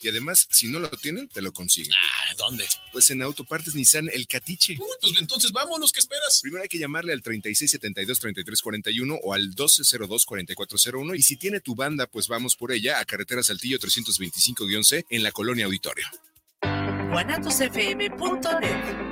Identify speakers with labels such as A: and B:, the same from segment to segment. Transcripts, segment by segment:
A: Y además, si no lo tienen, te lo consiguen.
B: Ah, ¿dónde?
A: Pues en Autopartes Nissan El Catiche.
B: Uy, pues entonces vámonos, ¿qué esperas?
A: Primero hay que llamarle al 3672-3341 o al 1202-4401 y si tiene tu banda, pues vamos por ella a Carretera Saltillo 325-C en la Colonia Auditorio.
C: guanatosfm.net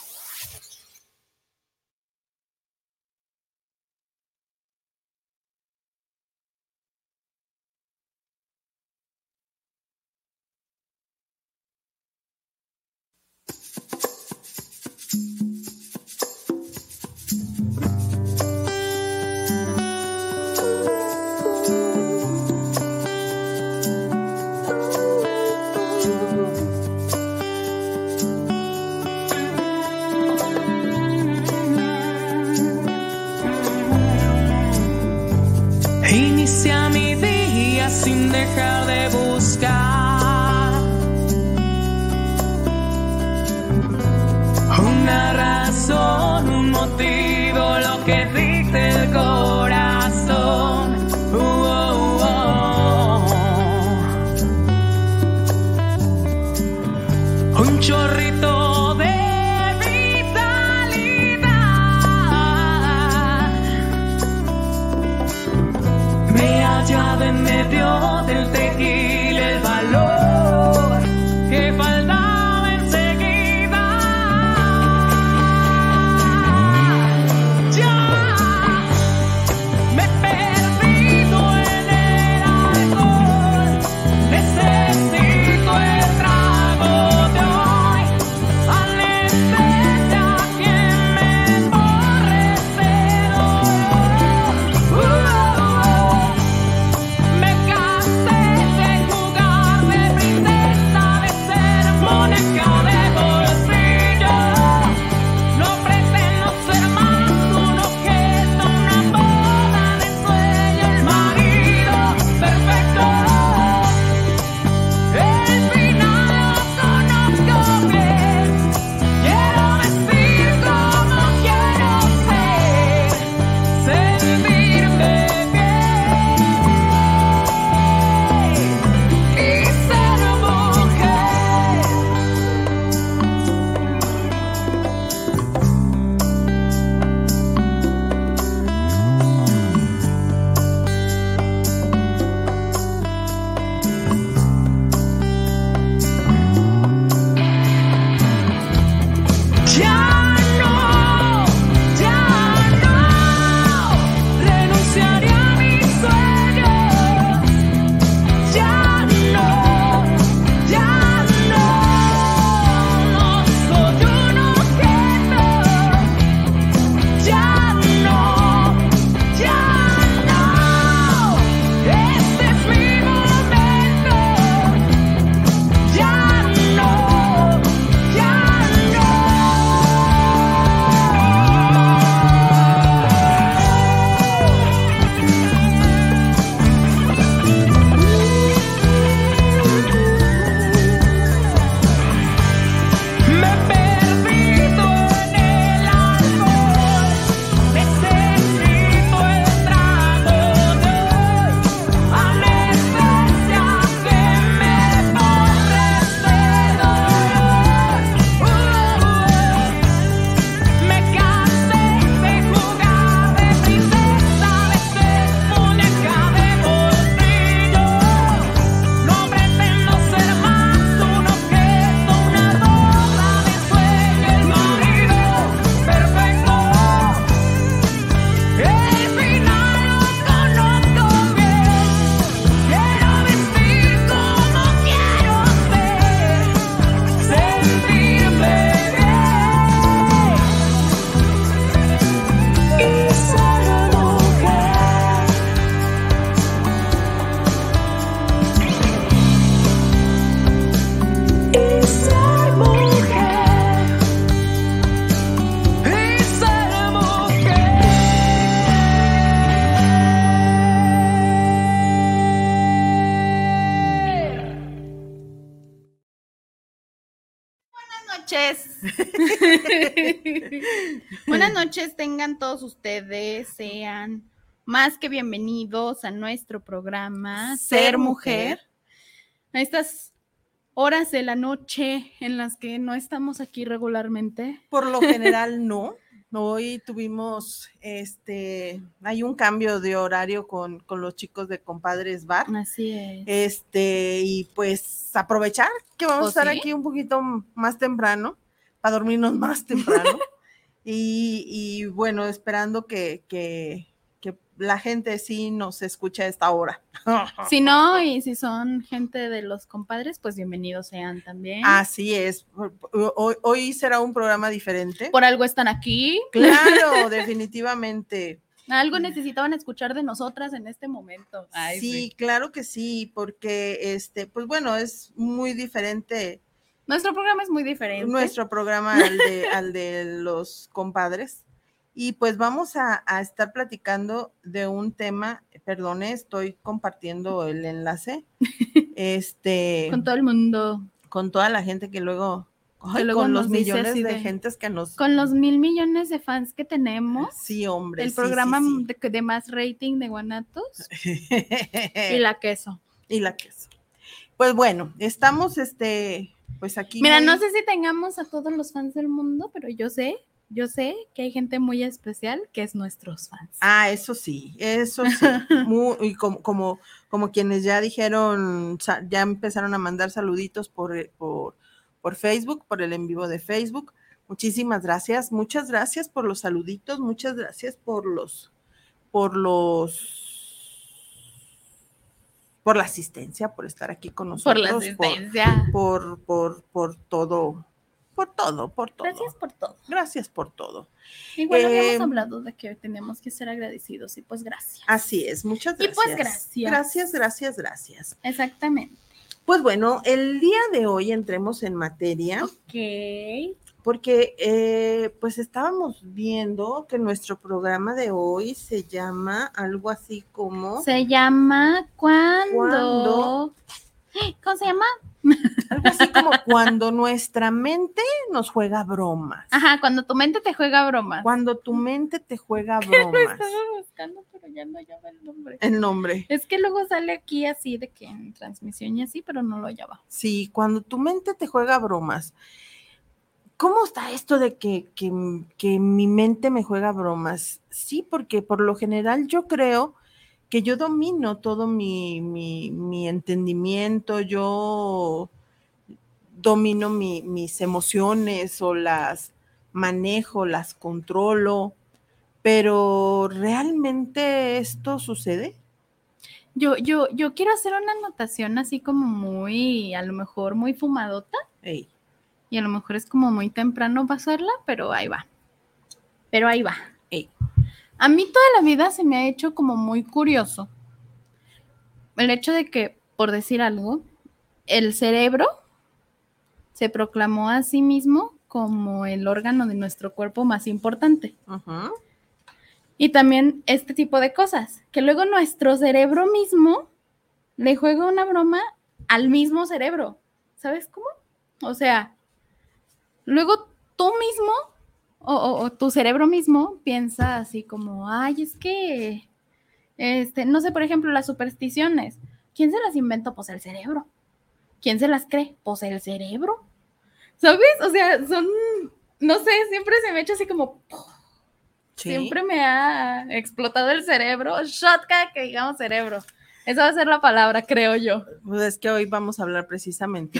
D: más que bienvenidos a nuestro programa Ser, mujer. A estas horas de la noche en las que no estamos aquí regularmente.
E: Por lo general no. Hoy tuvimos, este, hay un cambio de horario con, con, los chicos de Compadres Bar.
D: Así es.
E: Este, y pues aprovechar que vamos a estar aquí un poquito más temprano, para dormirnos más temprano. y, y, bueno, esperando que, que, la gente sí nos escucha a esta hora.
D: Si no, y si son gente de los compadres, pues bienvenidos sean también.
E: Así es. Hoy, será un programa diferente.
D: Por algo están aquí.
E: Claro, definitivamente.
D: Algo necesitaban escuchar de nosotras en este momento.
E: sí, claro que sí, porque este, pues bueno, es muy diferente.
D: Nuestro programa es muy diferente.
E: Nuestro programa al de, al de los compadres. Y pues vamos a, estar platicando de un tema, perdone, estoy compartiendo el enlace. este.
D: Con todo el mundo.
E: Con toda la gente que luego. con los millones de, gentes que nos.
D: Con los mil millones de fans que tenemos.
E: Sí, hombre.
D: El programa De, más rating de Guanatos. y la queso.
E: Y la queso. Pues bueno, estamos este. Pues aquí.
D: Mira, no sé si tengamos a todos los fans del mundo, pero yo sé yo sé que hay gente muy especial que es nuestros fans.
E: Ah, eso sí, eso sí. y como, como, como, quienes ya dijeron, ya empezaron a mandar saluditos por, eh, por, por Facebook, por el en vivo de Facebook. Muchísimas gracias, muchas gracias por los saluditos, muchas gracias por los, por los por la asistencia, por estar aquí con nosotros.
D: Por la asistencia.
E: por, por, por todo, por todo, por todo.
D: Gracias por todo.
E: Gracias por todo.
D: Igual habíamos em, hablado de que tenemos que ser agradecidos y pues gracias.
E: Así es, muchas gracias.
D: Y pues gracias.
E: Gracias, gracias, gracias.
D: Exactamente.
E: Pues bueno, el día de hoy entremos en materia.
D: Ok.
E: Porque eh, pues estábamos viendo que nuestro programa de hoy se llama algo así como...
D: Se llama cuando... ¿Cómo se llama?
E: Algo así como cuando nuestra mente nos juega bromas.
D: Ajá, cuando tu mente te juega bromas.
E: Cuando tu mente te juega bromas. Lo
D: estaba buscando, pero ya no llama el nombre.
E: El nombre.
D: Es que luego sale aquí así de que en transmisión y así, pero no lo llama.
E: Sí, cuando tu mente te juega bromas. ¿Cómo está esto de que, que, que mi mente me juega bromas? Sí, porque por lo general yo creo que yo domino todo mi, mi, entendimiento, yo domino mis emociones o las manejo, las controlo, pero ¿realmente esto sucede?
D: Yo, yo, yo quiero hacer una anotación así como muy, a lo mejor muy fumadota. Y a lo mejor es como muy temprano pasarla, pero ahí va. Pero ahí va. A mí toda la vida se me ha hecho como muy curioso el hecho de que, por decir algo, el cerebro se proclamó a sí mismo como el órgano de nuestro cuerpo más importante. Y también este tipo de cosas, que luego nuestro cerebro mismo le juega una broma al mismo cerebro. ¿Sabes cómo? O sea, luego tú mismo o, tu cerebro mismo piensa así como, ay, es que, este, no sé, por ejemplo, las supersticiones. ¿Quién se las inventó? Pues el cerebro. ¿Quién se las cree? Pues el cerebro. ¿Sabes? O sea, son, no sé, siempre se me ha hecho así como, siempre me ha explotado el cerebro. Shotgun que digamos cerebro. Esa va a ser la palabra, creo yo.
E: Pues es que hoy vamos a hablar precisamente,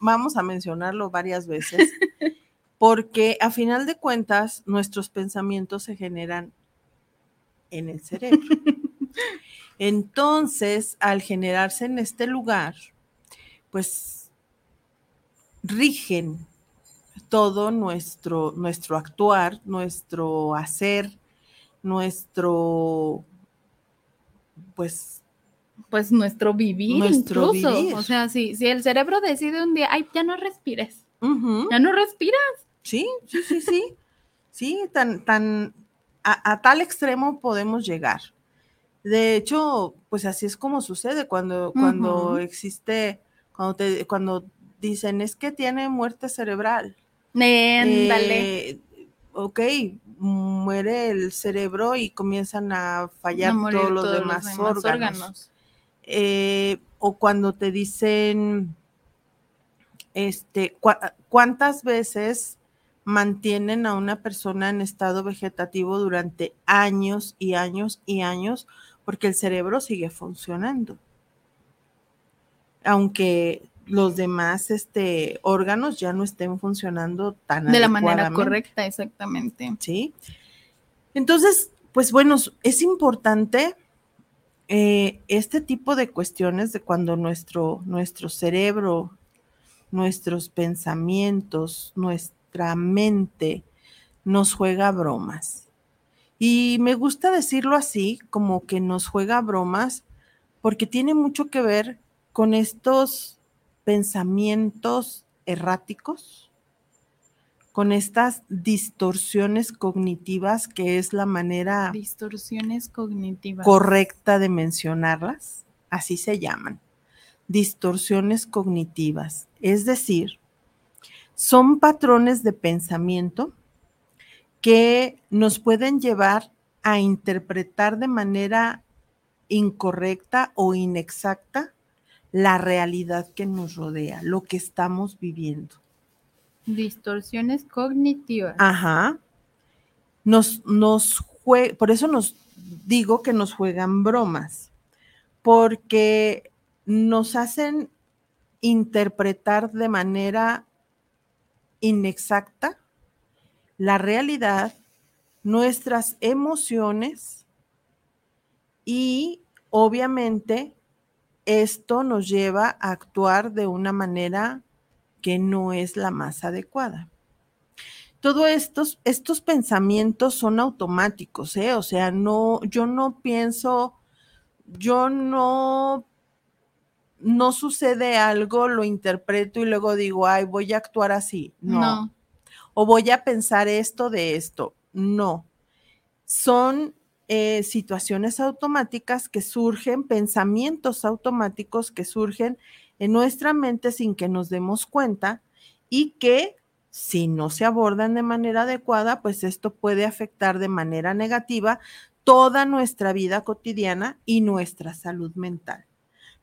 E: vamos a mencionarlo varias veces. porque a final de cuentas nuestros pensamientos se generan en el cerebro. Entonces, al generarse en este lugar, pues rigen todo nuestro, nuestro actuar, nuestro hacer, nuestro, pues,
D: pues nuestro vivir nuestro incluso. O sea, si, si el cerebro decide un día, ay, ya no respires, ya no respiras,
E: Sí, sí, sí, sí. Sí, tan, tan, a, tal extremo podemos llegar. De hecho, pues así es como sucede cuando, cuando existe, cuando te, cuando dicen, es que tiene muerte cerebral.
D: Dale.
E: Eh, ok, muere el cerebro y comienzan a fallar todos, los, demás órganos. Eh, o cuando te dicen, este, ¿cuántas veces mantienen a una persona en estado vegetativo durante años y años y años? Porque el cerebro sigue funcionando. Aunque los demás este, órganos ya no estén funcionando tan
D: de la manera correcta, exactamente.
E: Sí. Entonces, pues bueno, es importante eh, este tipo de cuestiones de cuando nuestro, nuestro cerebro, nuestros pensamientos, nuestra mente nos juega bromas. Y me gusta decirlo así, como que nos juega bromas, porque tiene mucho que ver con estos pensamientos erráticos, con estas distorsiones cognitivas, que es la manera
D: distorsiones cognitivas.
E: correcta de mencionarlas, así se llaman, distorsiones cognitivas, es decir, son patrones de pensamiento que nos pueden llevar a interpretar de manera incorrecta o inexacta la realidad que nos rodea, lo que estamos viviendo.
D: Distorsiones cognitivas.
E: Ajá. Nos, nos por eso nos digo que nos juegan bromas, porque nos hacen interpretar de manera inexacta la realidad, nuestras emociones y obviamente esto nos lleva a actuar de una manera que no es la más adecuada. Todos estos, estos pensamientos son automáticos, ¿eh? O sea, no, yo no pienso, yo no, no sucede algo, lo interpreto y luego digo, ay, voy a actuar así. no. O voy a pensar esto de esto. No. Son eh, situaciones automáticas que surgen, pensamientos automáticos que surgen en nuestra mente sin que nos demos cuenta y que si no se abordan de manera adecuada, pues esto puede afectar de manera negativa toda nuestra vida cotidiana y nuestra salud mental.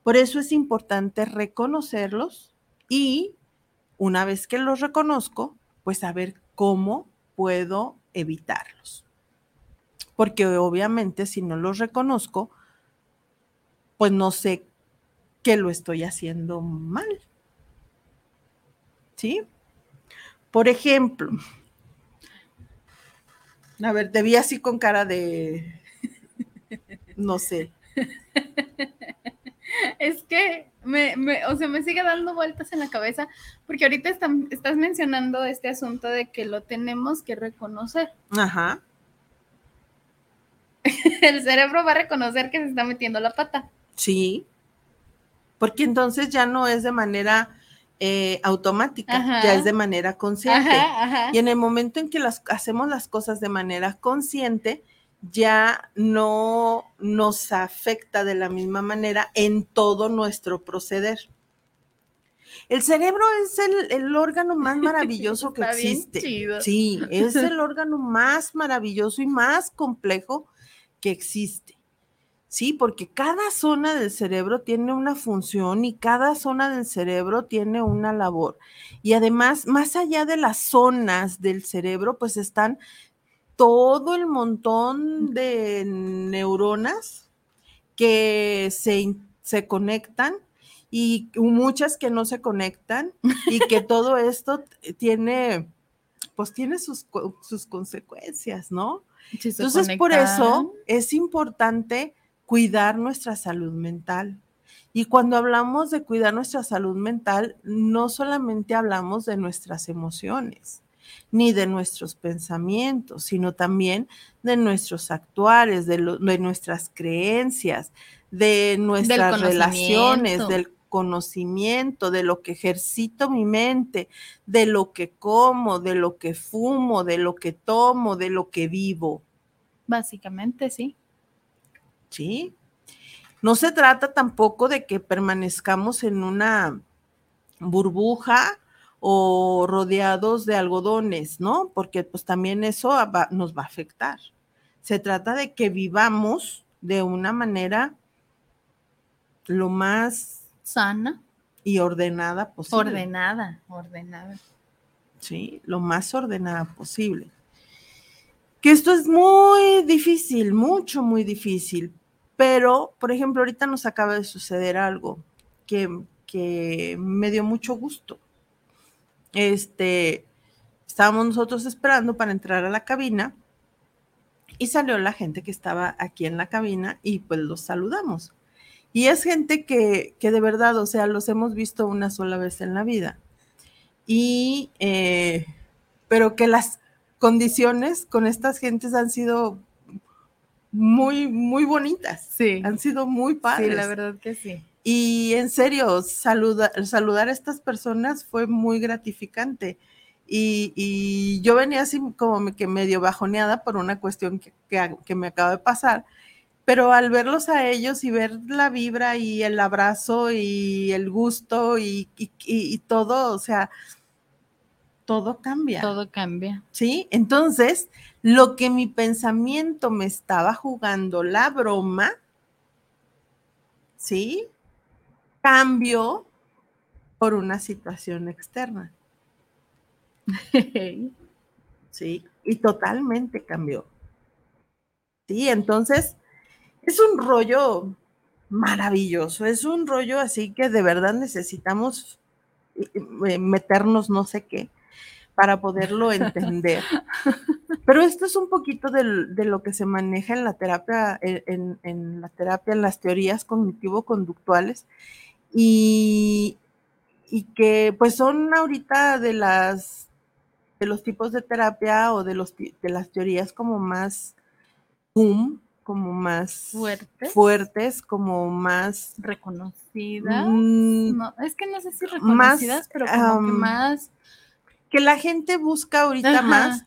E: Por eso es importante reconocerlos y una vez que los reconozco, pues saber cómo puedo evitarlos porque obviamente si no los reconozco, pues no sé que lo estoy haciendo mal. ¿Sí? Por ejemplo, a ver, te vi así con cara de, no sé.
D: Es que me, o sea, me sigue dando vueltas en la cabeza, porque ahorita estás mencionando este asunto de que lo tenemos que reconocer.
E: Ajá.
D: el cerebro va a reconocer que se está metiendo la pata.
E: Sí, porque entonces ya no es de manera eh, automática, ya es de manera consciente. Y en el momento en que las, hacemos las cosas de manera consciente, ya no nos afecta de la misma manera en todo nuestro proceder. El cerebro es el, órgano más maravilloso que existe. Sí, es el órgano más maravilloso y más complejo que existe. Sí, porque cada zona del cerebro tiene una función y cada zona del cerebro tiene una labor. Y además, más allá de las zonas del cerebro, pues están todo el montón de neuronas que se, se conectan y muchas que no se conectan y que todo esto tiene, pues tiene sus, sus consecuencias, ¿no? Entonces, por eso es importante cuidar nuestra salud mental. Y cuando hablamos de cuidar nuestra salud mental, no solamente hablamos de nuestras emociones, ni de nuestros pensamientos, sino también de nuestros actuales, de, nuestras creencias, de nuestras relaciones, del conocimiento, de lo que ejercito mi mente, de lo que como, de lo que fumo, de lo que tomo, de lo que vivo.
D: Básicamente, sí.
E: Sí. No se trata tampoco de que permanezcamos en una burbuja o rodeados de algodones, ¿no? Porque pues también eso nos va a afectar. Se trata de que vivamos de una manera lo más
D: sana
E: y ordenada posible.
D: Ordenada, ordenada.
E: Sí, lo más ordenada posible. Que esto es muy difícil, mucho, muy difícil. Pero, por ejemplo, ahorita nos acaba de suceder algo que, que me dio mucho gusto. Este, estábamos nosotros esperando para entrar a la cabina y salió la gente que estaba aquí en la cabina y pues los saludamos. Y es gente que, de verdad, o sea, los hemos visto una sola vez en la vida. Y, eh, pero que las condiciones con estas gentes han sido muy, muy bonitas.
D: Sí.
E: Han sido muy padres.
D: Sí, la verdad que sí.
E: Y en serio, saludar a estas personas fue muy gratificante. Y, yo venía así como que medio bajoneada por una cuestión que, que me acaba de pasar pero al verlos a ellos y ver la vibra y el abrazo y el gusto y, todo, o sea, todo cambia.
D: Todo cambia.
E: Sí, entonces lo que mi pensamiento me estaba jugando la broma, ¿sí? Cambió por una situación externa. sí, y totalmente cambió. Sí, entonces es un rollo maravilloso, es un rollo así que de verdad necesitamos eh, eh, meternos no sé qué para poderlo entender. Pero esto es un poquito de, lo que se maneja en la terapia, en, la terapia, en las teorías cognitivo-conductuales, y, y, que pues son ahorita de las de los tipos de terapia o de los de las teorías como más boom como más fuertes, como más
D: reconocidas. Mm, no, es que no sé si reconocidas, pero como que más
E: que la gente busca ahorita más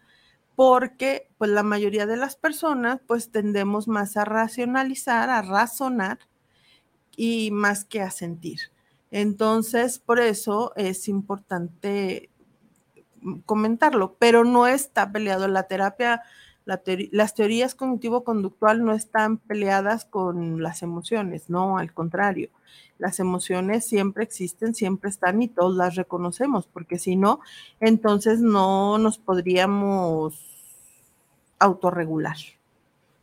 E: porque pues la mayoría de las personas pues tendemos más a racionalizar, a razonar y más que a sentir. Entonces, por eso es importante comentarlo, pero no está peleado la terapia las teorías cognitivo-conductual no están peleadas con las emociones, no, al contrario. Las emociones siempre existen, siempre están y todos las reconocemos, porque si no, entonces no nos podríamos autorregular.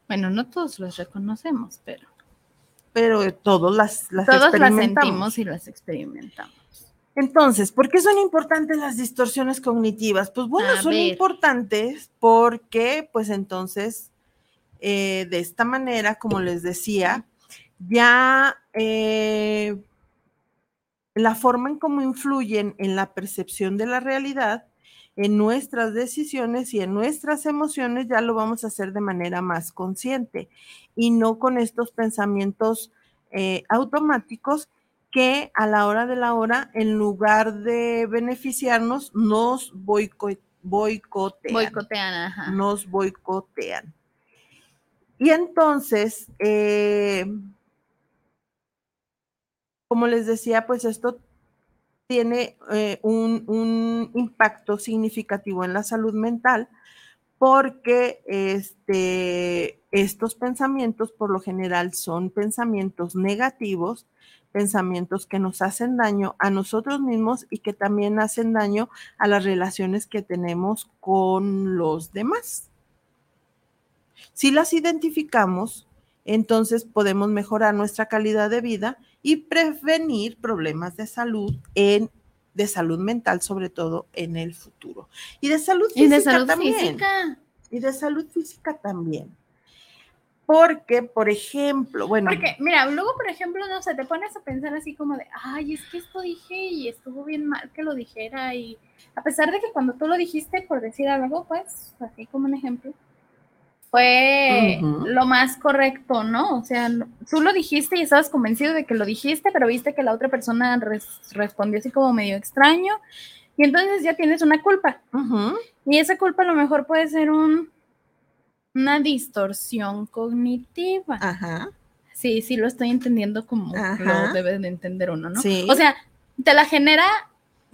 D: Bueno, no todos los reconocemos, pero.
E: Pero todos las, las
D: todos las sentimos y las experimentamos.
E: Entonces, ¿por qué son importantes las distorsiones cognitivas? Pues bueno, son importantes porque, pues entonces, eh, de esta manera, como les decía, ya eh, la forma en cómo influyen en la percepción de la realidad, en nuestras decisiones y en nuestras emociones, ya lo vamos a hacer de manera más consciente y no con estos pensamientos eh, automáticos que a la hora de la hora, en lugar de beneficiarnos, nos boicotean.
D: Boicotean,
E: Nos boicotean. Y entonces, eh, como les decía, pues esto tiene eh, un, un, impacto significativo en la salud mental porque este, estos pensamientos por lo general son pensamientos negativos pensamientos que nos hacen daño a nosotros mismos y que también hacen daño a las relaciones que tenemos con los demás. Si las identificamos, entonces podemos mejorar nuestra calidad de vida y prevenir problemas de salud en de salud mental, sobre todo en el futuro. Y de salud física también. Y de salud física también. Porque, por ejemplo, bueno.
D: Porque, mira, luego, por ejemplo, no sé, te pones a pensar así como de, ay, es que esto dije y estuvo bien mal que lo dijera. Y a pesar de que cuando tú lo dijiste, por decir algo, pues, así como un ejemplo, fue lo más correcto, ¿no? O sea, tú lo dijiste y estabas convencido de que lo dijiste, pero viste que la otra persona respondió así como medio extraño. Y entonces ya tienes una culpa. Y esa culpa a lo mejor puede ser un una distorsión cognitiva.
E: Ajá.
D: Sí, sí, lo estoy entendiendo como lo debe de entender uno, ¿no? Sí. O sea, te la genera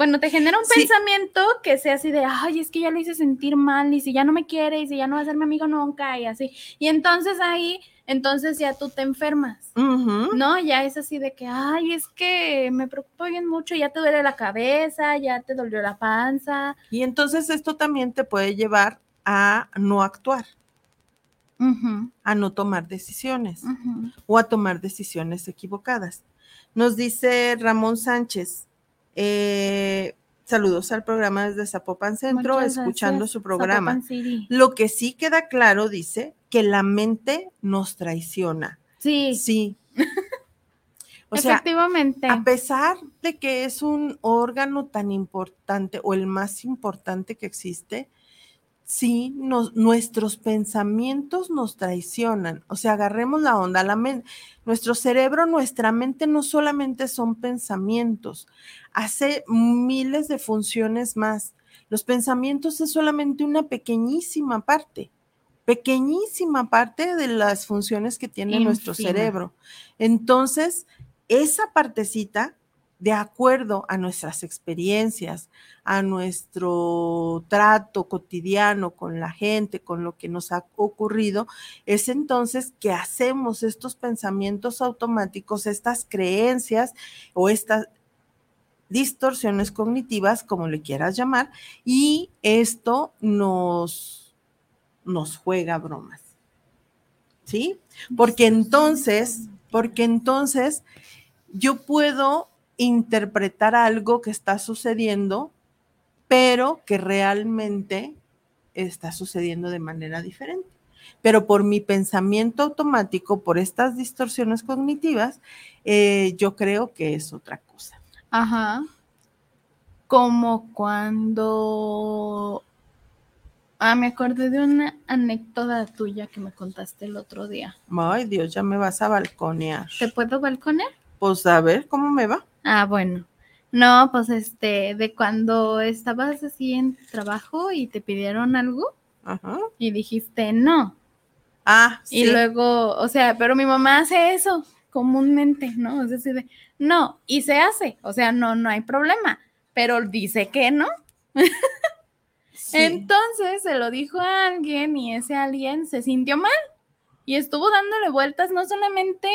D: bueno, te genera un pensamiento que sea así de, ay, es que ya lo hice sentir mal, y si ya no me quiere, y si ya no va a ser mi amigo nunca, y así. Y entonces ahí, entonces ya tú te enfermas, ¿no? Ya es así de que, ay, es que me preocupo bien mucho, ya te duele la cabeza, ya te dolió la panza.
E: Y entonces esto también te puede llevar a no actuar. A no tomar decisiones o a tomar decisiones equivocadas. Nos dice Ramón Sánchez, eh, saludos al programa desde Zapopan Centro, escuchando su programa. Lo que sí queda claro, dice, que la mente nos traiciona.
D: Sí.
E: Sí.
D: O Efectivamente.
E: a pesar de que es un órgano tan importante o el más importante que existe, sí, nuestros pensamientos nos traicionan. O sea, agarremos la onda. La nuestro cerebro, nuestra mente no solamente son pensamientos, hace miles de funciones más. Los pensamientos es solamente una pequeñísima parte, pequeñísima parte de las funciones que tiene nuestro cerebro. Entonces, esa partecita de acuerdo a nuestras experiencias, a nuestro trato cotidiano con la gente, con lo que nos ha ocurrido, es entonces que hacemos estos pensamientos automáticos, estas creencias o estas distorsiones cognitivas, como le quieras llamar, y esto nos, nos juega bromas. ¿Sí? Porque entonces, porque entonces yo puedo interpretar algo que está sucediendo, pero que realmente está sucediendo de manera diferente. Pero por mi pensamiento automático, por estas distorsiones cognitivas, eh, yo creo que es otra cosa.
D: Ajá. Como cuando... Ah, me acordé de una anécdota tuya que me contaste el otro día.
E: Ay, Dios, ya me vas a balconear.
D: ¿Te puedo balconear?
E: Pues a ver, ¿cómo me va?
D: Ah, bueno. No, pues este, de cuando estabas así en trabajo y te pidieron algo Ajá. y dijiste no.
E: Ah,
D: sí. Y luego, o sea, pero mi mamá hace eso comúnmente, ¿no? Es decir, no, y se hace, o sea, no, no hay problema, pero dice que no. Entonces se lo dijo a alguien y ese alguien se sintió mal y estuvo dándole vueltas no solamente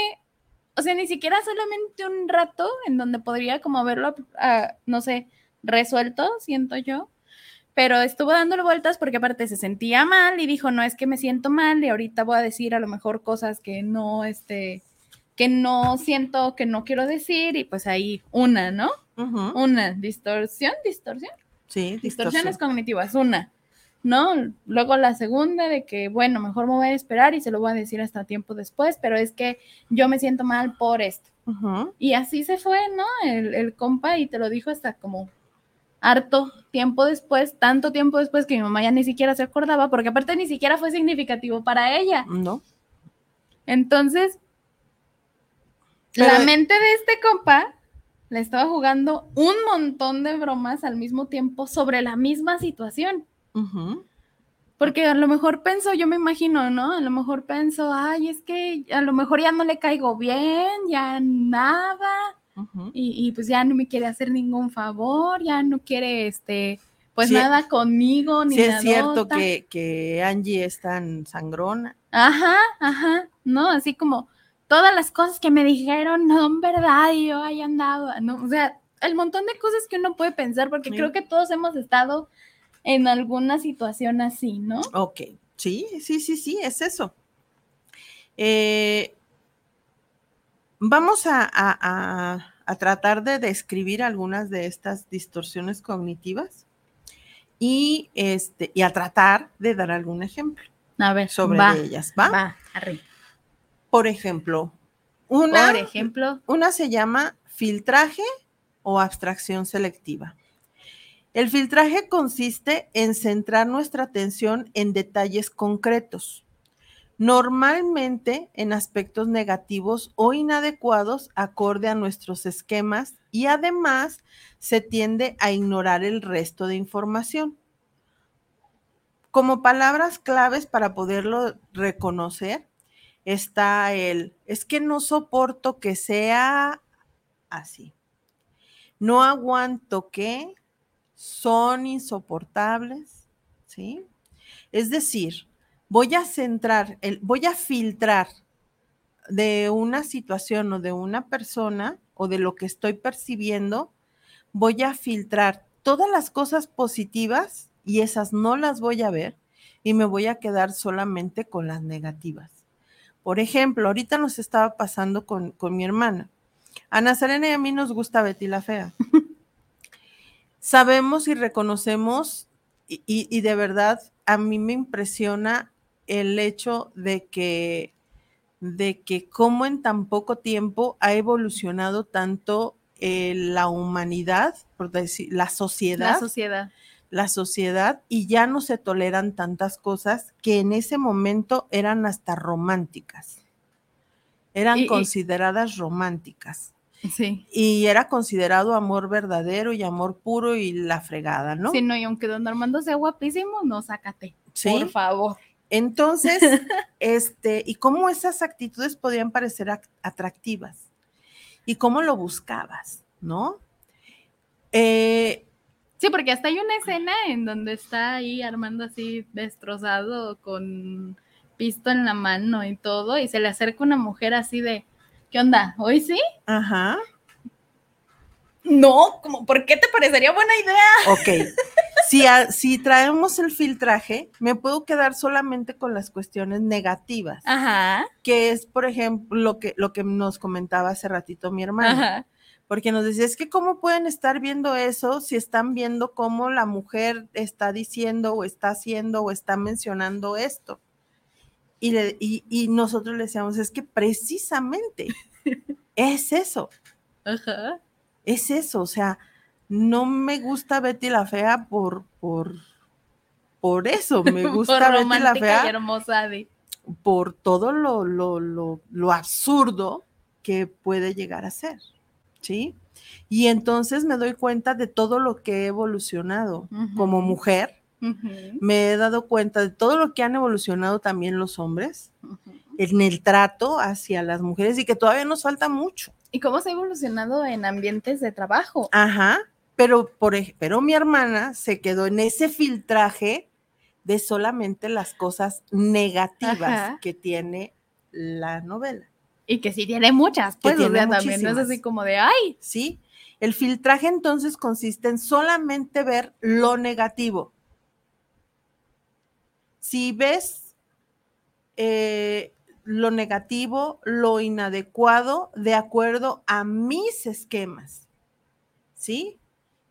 D: o sea, ni siquiera solamente un rato en donde podría como verlo, ah, no sé, resuelto, siento yo, pero estuvo dándole vueltas porque aparte se sentía mal y dijo, no es que me siento mal y ahorita voy a decir a lo mejor cosas que no, este, que no siento, que no quiero decir y pues ahí una, ¿no? Una distorsión, distorsión.
E: Sí,
D: distorsiones cognitivas, una. ¿No? Luego la segunda de que, bueno, mejor me voy a esperar y se lo voy a decir hasta tiempo después, pero es que yo me siento mal por esto. Y así se fue, ¿no? El, el, compa y te lo dijo hasta como harto tiempo después, tanto tiempo después que mi mamá ya ni siquiera se acordaba, porque aparte ni siquiera fue significativo para ella.
E: No.
D: Entonces, la mente de este compa le estaba jugando un montón de bromas al mismo tiempo sobre la misma situación. Porque a lo mejor pensó, yo me imagino, ¿no? A lo mejor pensó, ay, es que a lo mejor ya no le caigo bien, ya nada, y, pues ya no me quiere hacer ningún favor, ya no quiere, este, pues nada conmigo, ni
E: sí es cierto que, que Angie es tan sangrona.
D: Ajá, ajá, ¿no? Así como todas las cosas que me dijeron no son verdad y yo ahí andaba, ¿no? O sea, el montón de cosas que uno puede pensar, porque creo que todos hemos estado en alguna situación así, ¿no?
E: Ok, sí, sí, sí, sí, es eso. Eh, vamos a, tratar de describir algunas de estas distorsiones cognitivas y, este, y a tratar de dar algún ejemplo.
D: A ver,
E: sobre ellas, ¿va?
D: Va, arriba.
E: Por ejemplo, una,
D: Por ejemplo,
E: una se llama filtraje o abstracción selectiva. El filtraje consiste en centrar nuestra atención en detalles concretos, normalmente en aspectos negativos o inadecuados acorde a nuestros esquemas y además se tiende a ignorar el resto de información. Como palabras claves para poderlo reconocer está el, es que no soporto que sea así. no aguanto que son insoportables, ¿sí? Es decir, voy a centrar, el, voy a filtrar de una situación o de una persona o de lo que estoy percibiendo, voy a filtrar todas las cosas positivas y esas no las voy a ver y me voy a quedar solamente con las negativas. Por ejemplo, ahorita nos estaba pasando con, mi hermana. A Nazarena y a mí nos gusta Betty la Fea. Sabemos y reconocemos y, y de verdad a mí me impresiona el hecho de que de que cómo en tan poco tiempo ha evolucionado tanto eh, la humanidad, por decir, la sociedad.
D: La sociedad.
E: La sociedad, y ya no se toleran tantas cosas que en ese momento eran hasta románticas. Eran consideradas románticas.
D: Sí.
E: Y era considerado amor verdadero y amor puro y la fregada, ¿no?
D: Sí, no, y aunque don Armando sea guapísimo, no sácate. ¿Sí? Por favor.
E: Entonces, este, y cómo esas actitudes podían parecer atractivas y cómo lo buscabas, ¿no?
D: Eh, sí, porque hasta hay una escena en donde está ahí Armando así destrozado con pisto en la mano y todo, y se le acerca una mujer así de, ¿qué onda? ¿Hoy sí?
E: Ajá.
D: No, como, ¿por qué te parecería buena idea?
E: Ok. Si, si traemos el filtraje, me puedo quedar solamente con las cuestiones negativas.
D: Ajá.
E: Que es, por ejemplo, lo que, lo que nos comentaba hace ratito mi hermana. Ajá. Porque nos decía, es que cómo pueden estar viendo eso si están viendo cómo la mujer está diciendo o está haciendo o está mencionando esto. Y, le, y, y nosotros le decíamos, es que precisamente es eso.
D: Ajá
E: es eso, o sea, no me gusta Betty la Fea por, por, por eso, me gusta Betty la Fea.
D: hermosa
E: Por todo lo, lo, lo, lo, absurdo que puede llegar a ser, ¿sí? Y entonces me doy cuenta de todo lo que he evolucionado como mujer. Me he dado cuenta de todo lo que han evolucionado también los hombres en el trato hacia las mujeres y que todavía nos falta mucho.
D: ¿Y cómo se ha evolucionado en ambientes de trabajo?
E: Ajá, pero, por, pero mi hermana se quedó en ese filtraje de solamente las cosas negativas que tiene la novela.
D: Y que sí tiene muchas, pues, tiene también no es así como de, ay.
E: Sí, el filtraje entonces consiste en solamente ver lo negativo. Si ves eh, lo negativo, lo inadecuado de acuerdo a mis esquemas. ¿Sí?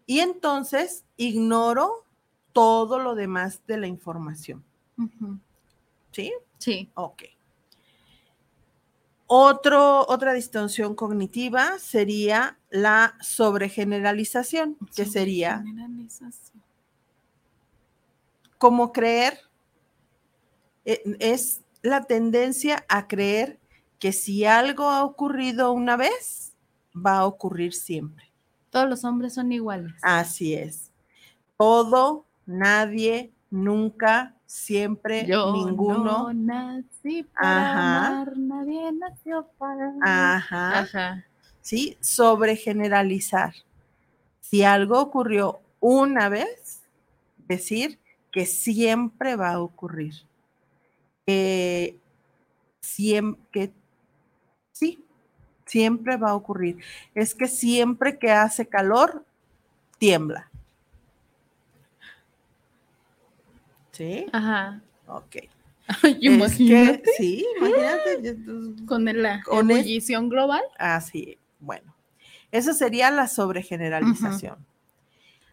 E: Y entonces ignoro todo lo demás de la información. ¿Sí?
D: Sí.
E: Ok. Otro, otra distorsión cognitiva sería la sobregeneralización, que sería como creer, es la tendencia a creer que si algo ha ocurrido una vez, va a ocurrir siempre.
D: Todos los hombres son iguales.
E: Así es. Todo, nadie, nunca, siempre,
D: Yo
E: ninguno.
D: No nací para amar, nadie nació para
E: Ajá.
D: Ajá.
E: Sí, sobre generalizar. Si algo ocurrió una vez, decir que siempre va a ocurrir eh, siempre, sí, siempre va a ocurrir. Es que siempre que hace calor, tiembla. ¿Sí?
D: Ajá.
E: Ok.
D: imagínate.
E: sí, imagínate.
D: Con la ebullición global.
E: Así, bueno. Eso sería la sobregeneralización.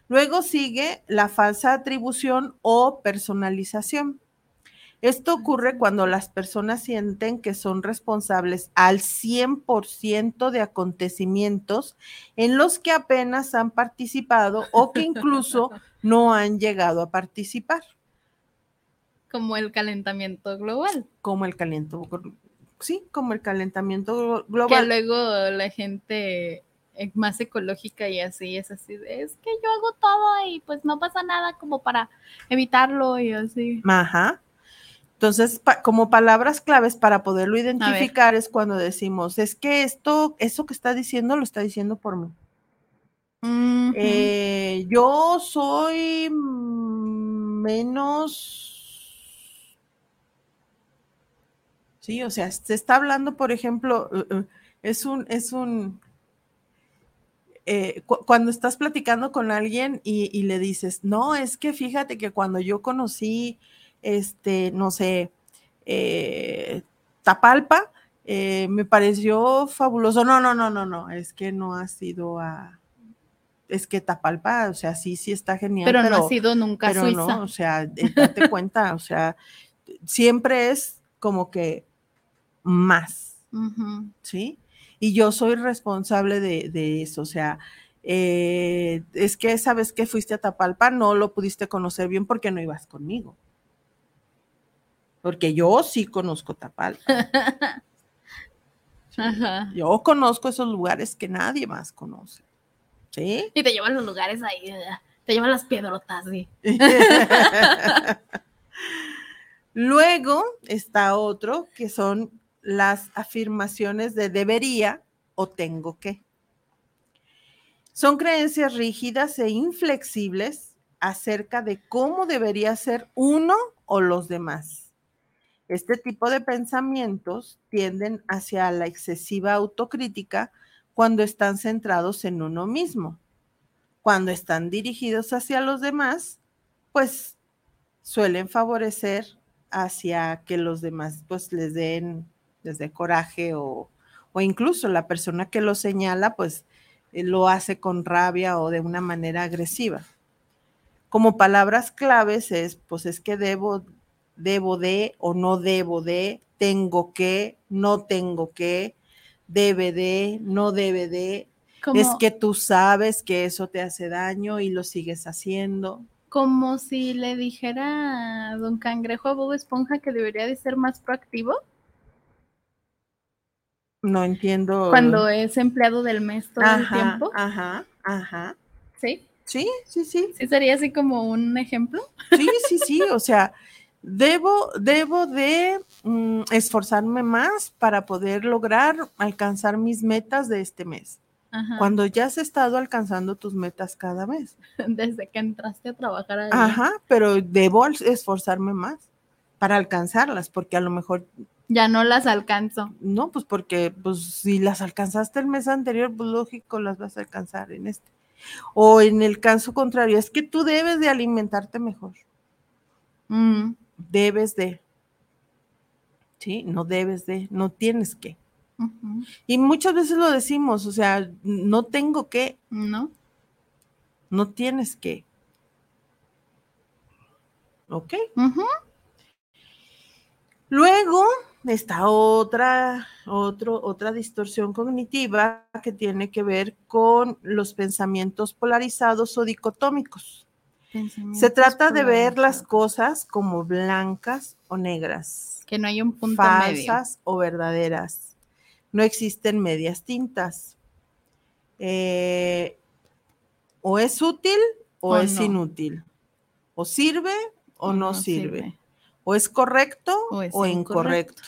E: Luego sigue la falsa atribución o personalización. Esto ocurre cuando las personas sienten que son responsables al 100% de acontecimientos en los que apenas han participado o que incluso no han llegado a participar.
D: Como el calentamiento global.
E: Como el calentamiento, sí, como el calentamiento global.
D: Que luego la gente más ecológica y así es así, es que yo hago todo y pues no pasa nada como para evitarlo y así.
E: Ajá. Entonces, como palabras claves para poderlo identificar es cuando decimos, es que esto, eso que está diciendo lo está diciendo por mí. Eh, yo soy menos... Sí, o sea, se está hablando, por ejemplo, uh, uh, es un, es un, eh, cuando estás platicando con alguien y, le dices, no, es que fíjate que cuando yo conocí, este, no sé, eh, Tapalpa, eh, me pareció fabuloso. No, no, no, no, no, es que no ha sido a... Es que Tapalpa, o sea, sí, sí está genial.
D: Pero, no ha sido nunca pero
E: no, o sea, date cuenta, o sea, siempre es como que más, ¿sí? Y yo soy responsable de, eso, o sea, eh, es que esa vez que fuiste a Tapalpa no lo pudiste conocer bien porque no ibas conmigo. Porque yo sí conozco Tapalpa. Yo conozco esos lugares que nadie más conoce. ¿Sí?
D: Y te llevan los lugares ahí, te llevan las piedrotas, sí.
E: Luego está otro que son las afirmaciones de debería o tengo que. Son creencias rígidas e inflexibles acerca de cómo debería ser uno o los demás. Este tipo de pensamientos tienden hacia la excesiva autocrítica cuando están centrados en uno mismo. Cuando están dirigidos hacia los demás, pues suelen favorecer hacia que los demás pues les den desde coraje o, incluso la persona que lo señala, pues eh, lo hace con rabia o de una manera agresiva. Como palabras claves es, pues es que debo, debo de o no debo de, tengo que, no tengo que, debe de, no debe de, es que tú sabes que eso te hace daño y lo sigues haciendo.
D: Como si le dijera a don Cangrejo a Bob Esponja que debería de ser más proactivo.
E: No entiendo.
D: Cuando es empleado del mes todo el tiempo.
E: Ajá, ajá.
D: ¿Sí?
E: Sí, sí, sí.
D: ¿Sí sería así como un ejemplo?
E: Sí, sí, sí. O sea, debo, debo de mm, esforzarme más para poder lograr alcanzar mis metas de este mes. Ajá. Cuando ya has estado alcanzando tus metas cada mes.
D: Desde que entraste a trabajar ahí.
E: Ajá, pero debo esforzarme más para alcanzarlas, porque a lo mejor
D: ya no las alcanzo.
E: No, pues porque pues si las alcanzaste el mes anterior, pues lógico las vas a alcanzar en este. O en el caso contrario, es que tú debes de alimentarte mejor. Mm. Debes de. Sí, no debes de, no tienes que. Y muchas veces lo decimos, o sea, no tengo que.
D: No.
E: No tienes que. ¿Ok? Luego, está otra, otra distorsión cognitiva que tiene que ver con los pensamientos polarizados o dicotómicos. Se trata de ver las cosas como blancas o negras.
D: Que no hay un punto
E: falsas o verdaderas. No existen medias tintas. Eh, o es útil o, es inútil. O sirve o, no, sirve o es correcto o, incorrecto.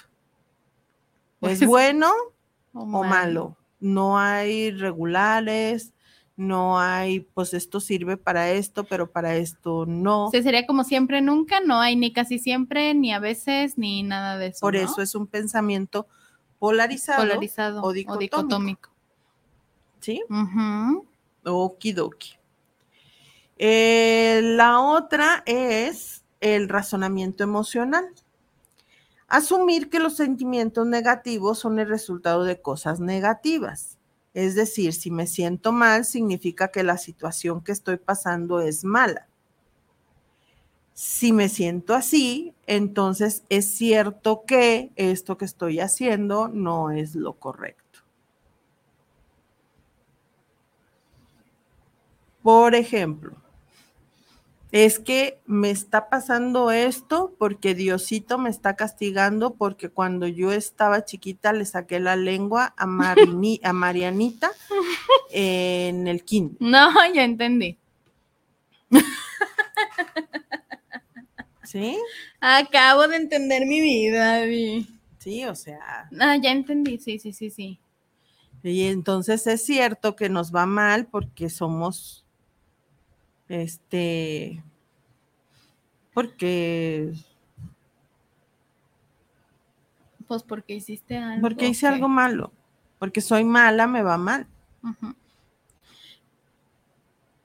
E: es bueno o malo. No hay regulares, no hay, pues esto sirve para esto, pero para esto no.
D: Sí, sería como siempre, nunca, no hay ni casi siempre, ni a veces, ni nada de eso.
E: Por eso es un pensamiento polarizado,
D: polarizado o, dicotómico.
E: ¿Sí? Okidoki. Eh, la otra es el razonamiento emocional. Asumir que los sentimientos negativos son el resultado de cosas negativas. Es decir, si me siento mal, significa que la situación que estoy pasando es mala. Si me siento así, entonces es cierto que esto que estoy haciendo no es lo correcto. Por ejemplo, es que me está pasando esto porque Diosito me está castigando porque cuando yo estaba chiquita le saqué la lengua a, a Marianita en el kinder.
D: No, ya entendí.
E: ¿Sí?
D: Acabo de entender mi vida,
E: Sí, o sea.
D: Ah, ya entendí, sí, sí, sí, sí.
E: Y entonces es cierto que nos va mal porque somos, este, porque...
D: Pues porque hiciste algo.
E: Porque hice algo malo. Porque soy mala, me va mal.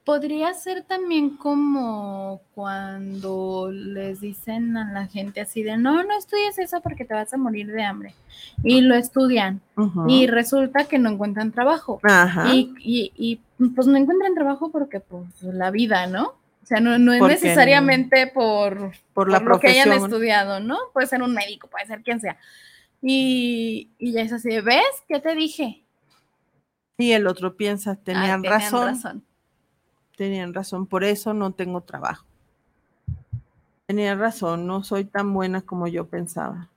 D: Podría ser también como cuando les dicen a la gente así de, no, no estudies eso porque te vas a morir de hambre. Y lo estudian. Y resulta que no encuentran trabajo. Y, y, pues no encuentran trabajo porque pues la vida, ¿no? O sea, no, no es necesariamente por,
E: por, la
D: lo que hayan estudiado, ¿no? Puede ser un médico, puede ser quien sea. Y, y ya es así, ¿ves? ¿Qué te dije?
E: Y el otro piensa, tenían, razón tenían razón, por eso no tengo trabajo. Tenían razón, no soy tan buena como yo pensaba.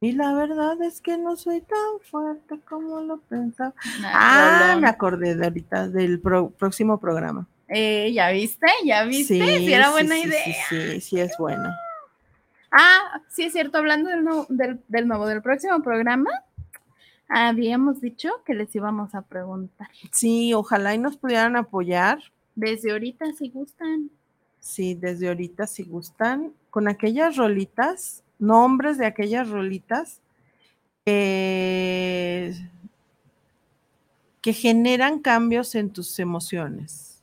E: Y la verdad es que no soy tan fuerte como lo pensaba. ah, me acordé de ahorita del próximo programa.
D: Eh, ¿Ya viste? ¿Ya viste? Sí, era buena idea.
E: Sí, sí, sí, es buena.
D: Ah, sí es cierto, hablando del, del, del nuevo, del próximo programa, Habíamos dicho que les íbamos a preguntar.
E: Sí, ojalá y nos pudieran apoyar.
D: Desde ahorita si gustan.
E: Sí, desde ahorita si gustan. Con aquellas rolitas, nombres de aquellas rolitas que generan cambios en tus emociones.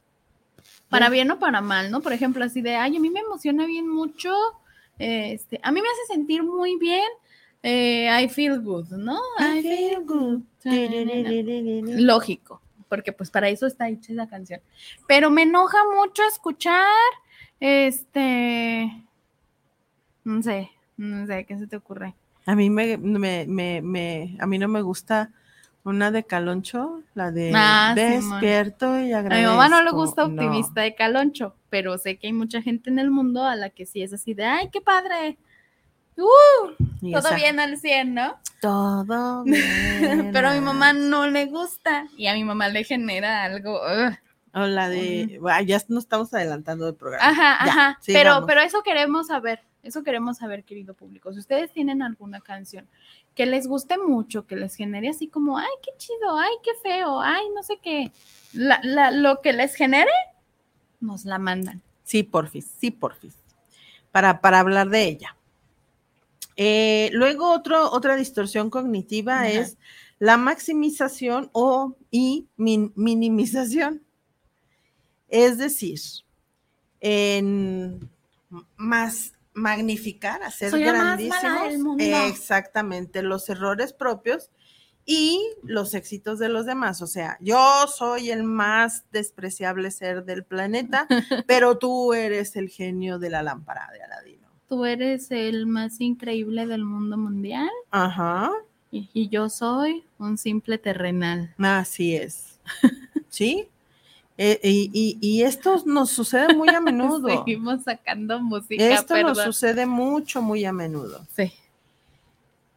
D: Para bien o para mal, ¿no? Por ejemplo, así de, ay, a mí me emociona bien mucho, este, a mí me hace sentir muy bien eh, I feel good, ¿no?
E: I, feel good.
D: Lógico, porque pues para eso está hecha esa canción. Pero me enoja mucho escuchar, este, no sé, no sé, ¿qué se te ocurre?
E: A mí me, me, me, a mí no me gusta una de Caloncho, la de ah, despierto y agradezco.
D: A mi mamá no le gusta optimista de Caloncho, pero sé que hay mucha gente en el mundo a la que sí es así de, ay, qué padre, Uh, todo bien al 100, ¿no?
E: Todo bien.
D: Pero a mi mamá no le gusta y a mi mamá le genera algo.
E: O la de, ya nos estamos adelantando del programa.
D: Ajá, ajá. Pero, pero eso queremos saber, eso queremos saber, querido público. Si ustedes tienen alguna canción que les guste mucho, que les genere así como, ay, qué chido, ay, qué feo, ay, no sé qué, lo que les genere, nos la mandan.
E: Sí, porfis, sí, porfis. Para, para hablar de ella. Eh, luego otro, otra distorsión cognitiva es la maximización o y minimización. Es decir, en más magnificar, hacer grandísimos exactamente los errores propios y los éxitos de los demás. O sea, yo soy el más despreciable ser del planeta, pero tú eres el genio de la lámpara de Aladino
D: tú eres el más increíble del mundo mundial.
E: Ajá.
D: Y, yo soy un simple terrenal.
E: Así es. ¿Sí? Eh, y, esto nos sucede muy a menudo.
D: Seguimos sacando música.
E: Esto nos sucede mucho, muy a menudo.
D: Sí.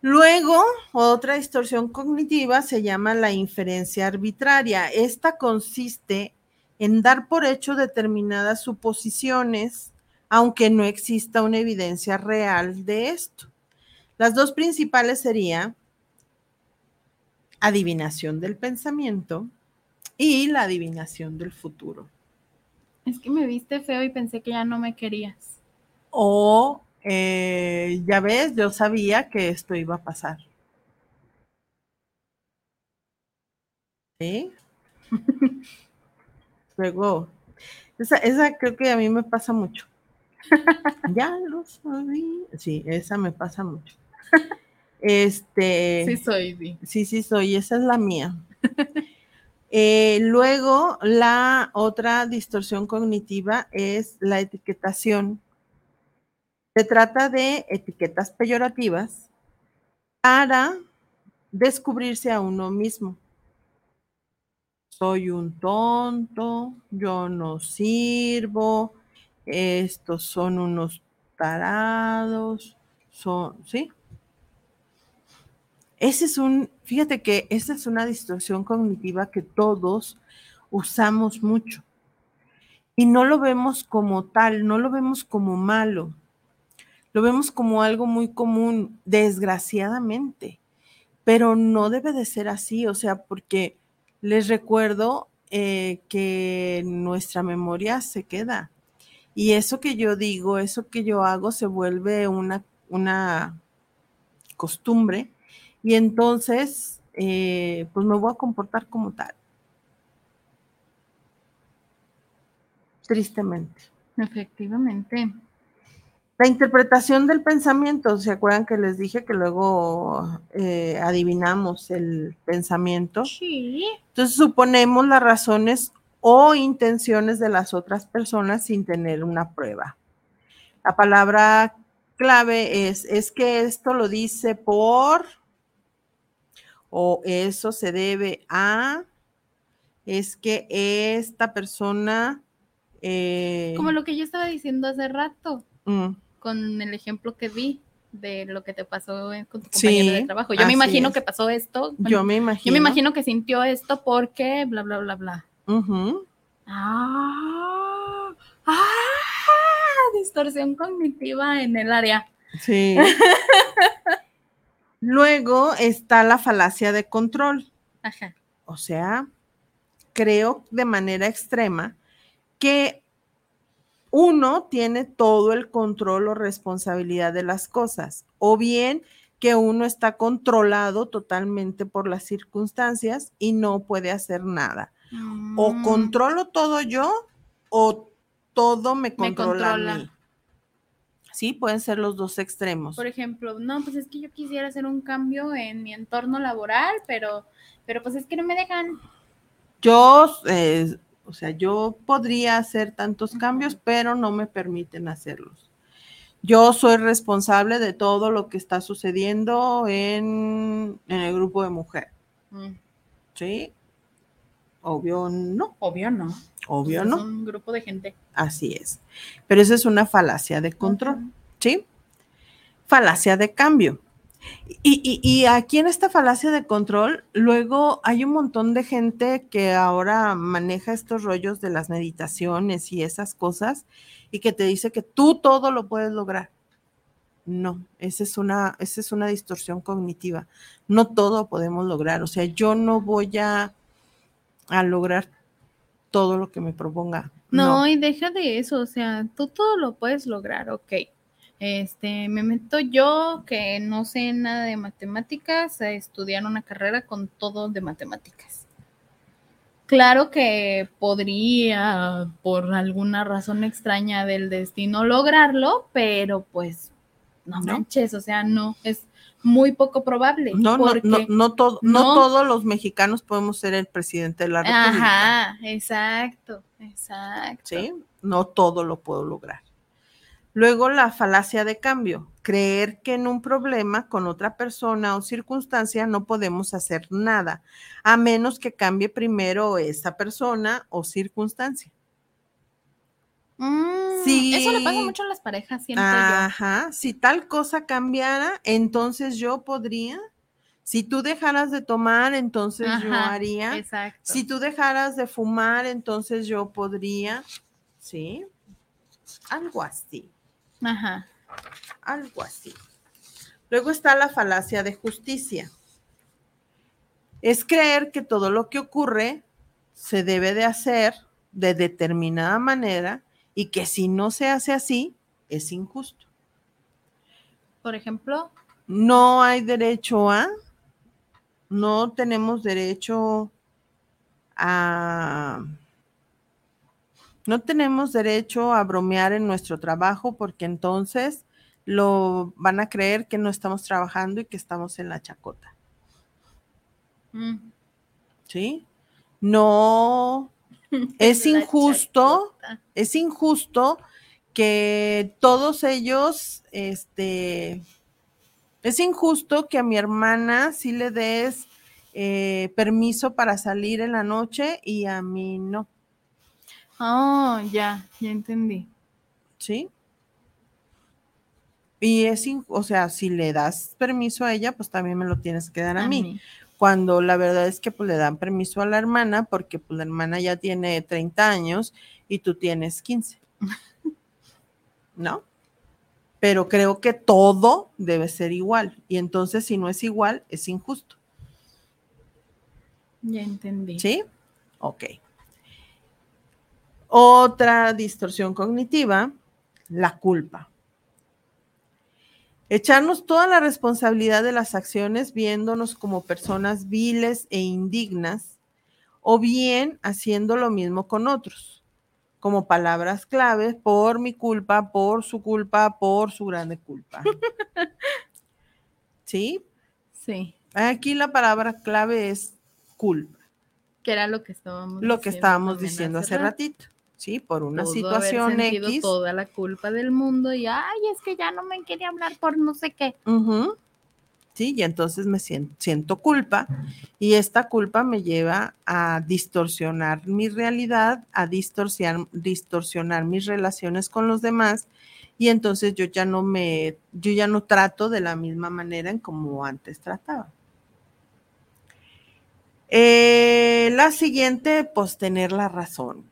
E: Luego, otra distorsión cognitiva se llama la inferencia arbitraria. Esta consiste en dar por hecho determinadas suposiciones aunque no exista una evidencia real de esto. Las dos principales serían adivinación del pensamiento y la adivinación del futuro.
D: Es que me viste feo y pensé que ya no me querías.
E: O, eh, ya ves, yo sabía que esto iba a pasar. ¿Sí? Luego, esa, esa creo que a mí me pasa mucho. Ya lo sabía. Sí, esa me pasa mucho. Este.
D: Sí, soy.
E: Sí, sí, soy. Esa es la mía. Eh, luego, la otra distorsión cognitiva es la etiquetación. Se trata de etiquetas peyorativas para descubrirse a uno mismo. Soy un tonto, yo no sirvo, estos son unos tarados, son, ¿sí? Ese es un, fíjate que esa es una distorsión cognitiva que todos usamos mucho. Y no lo vemos como tal, no lo vemos como malo. Lo vemos como algo muy común, desgraciadamente. pero no debe de ser así, o sea, porque les recuerdo eh, que nuestra memoria se queda. Y eso que yo digo, eso que yo hago se vuelve una, una costumbre y entonces eh, pues me voy a comportar como tal. Tristemente.
D: Efectivamente.
E: La interpretación del pensamiento, ¿se acuerdan que les dije que luego eh, adivinamos el pensamiento?
D: Sí.
E: Entonces suponemos las razones o intenciones de las otras personas sin tener una prueba. La palabra clave es, es que esto lo dice por, o eso se debe a, es que esta persona... Eh,
D: Como lo que yo estaba diciendo hace rato,
E: mm.
D: con el ejemplo que vi de lo que te pasó con tu compañero de trabajo. Yo me imagino que pasó esto.
E: yo me imagino.
D: Yo me imagino que sintió esto porque bla, bla, bla, bla.
E: Ah,
D: ah, distorsión cognitiva en el área.
E: Sí. Luego está la falacia de control.
D: Ajá.
E: O sea, creo de manera extrema que uno tiene todo el control o responsabilidad de las cosas, o bien que uno está controlado totalmente por las circunstancias y no puede hacer nada. O
D: Mm,
E: controlo todo yo o todo me controla,
D: controla.
E: a mí. Sí, pueden ser los dos extremos.
D: Por ejemplo, no, pues es que yo quisiera hacer un cambio en mi entorno laboral, pero, pero pues es que no me dejan.
E: Yo, eh, o sea, yo podría hacer tantos cambios, pero no me permiten hacerlos. Yo soy responsable de todo lo que está sucediendo en, en el grupo de mujer.
D: Mm,
E: ¿Sí? Obvio no,
D: Obvio no.
E: obvio
D: Es
E: no.
D: un grupo de gente.
E: Así es. Pero esa es una falacia de control. ¿sí? Falacia de cambio. Y, y- y aquí en esta falacia de control, luego hay un montón de gente que ahora maneja estos rollos de las meditaciones y esas cosas y que te dice que tú todo lo puedes lograr. No, esa es una, esa es una distorsión cognitiva. No todo podemos lograr. O sea, yo no voy a, a lograr todo lo que me proponga.
D: No, y deja de eso, o sea, tú todo lo puedes lograr, ok. Este, me meto yo, que no sé nada de matemáticas, a estudiar una carrera con todo de matemáticas. Claro que podría, por alguna razón extraña del destino, lograrlo, pero pues no
E: No.
D: manches, o sea, no, es muy poco probable.
E: No, no, no, no, todo- no
D: no-
E: todos los mexicanos podemos ser el presidente de la República.
D: Ajá, exacto, exacto.
E: ¿sí? No todo lo puedo lograr. Luego la falacia de cambio, creer que en un problema con otra persona o circunstancia no podemos hacer nada, a menos que cambie primero esa persona o circunstancia.
D: Mm,
E: Sí.
D: Eso le pasa mucho a las parejas, siento
E: Ajá, si tal cosa cambiara, entonces yo podría. Si tú dejaras de tomar, entonces
D: yo.
E: haría.
D: Exacto.
E: Si tú dejaras de fumar, entonces yo podría, ¿sí? Algo así,
D: Ajá.
E: algo así. Luego está la falacia de justicia. Es creer que todo lo que ocurre se debe de hacer de determinada manera y que si no se hace así, es injusto.
D: Por ejemplo,
E: No hay derecho a, no tenemos derecho a, no tenemos derecho a bromear en nuestro trabajo porque entonces lo van a creer que no estamos trabajando y que estamos en la chacota,
D: mm,
E: ¿sí? No, es injusto, es injusto que todos ellos, este, es injusto que a mi hermana sí le des eh, permiso para salir en la noche y a mí no,
D: Oh, ya, ya entendí.
E: ¿sí? Y es, o sea, si le das permiso a ella, pues también me lo tienes que dar a, mí. Cuando la verdad es que pues le dan permiso a la hermana porque pues la hermana ya tiene 30 años y tú tienes 15. ¿No? pero creo que todo debe ser igual. Y entonces, si no es igual, es injusto.
D: Ya entendí.
E: ¿Sí? Ok. Otra distorsión cognitiva, la culpa. Echarnos toda la responsabilidad de las acciones viéndonos como personas viles e indignas o bien haciendo lo mismo con otros, como palabras claves por mi culpa, por su culpa, por su grande culpa. ¿Sí?
D: Sí.
E: Aquí la palabra clave es culpa.
D: Que era lo que estábamos
E: Lo que estábamos diciendo hace ratito. ¿Sí? Por una situación X.
D: Toda la culpa del mundo y, ay, es que ya no me quería hablar por no sé qué.
E: Sí, y entonces me siento, siento, culpa y esta culpa me lleva a distorsionar mi realidad, a distorsionar, distorsionar mis relaciones con los demás y entonces yo ya no me, yo ya no trato de la misma manera en como antes trataba. Eh, la siguiente, pues tener la razón.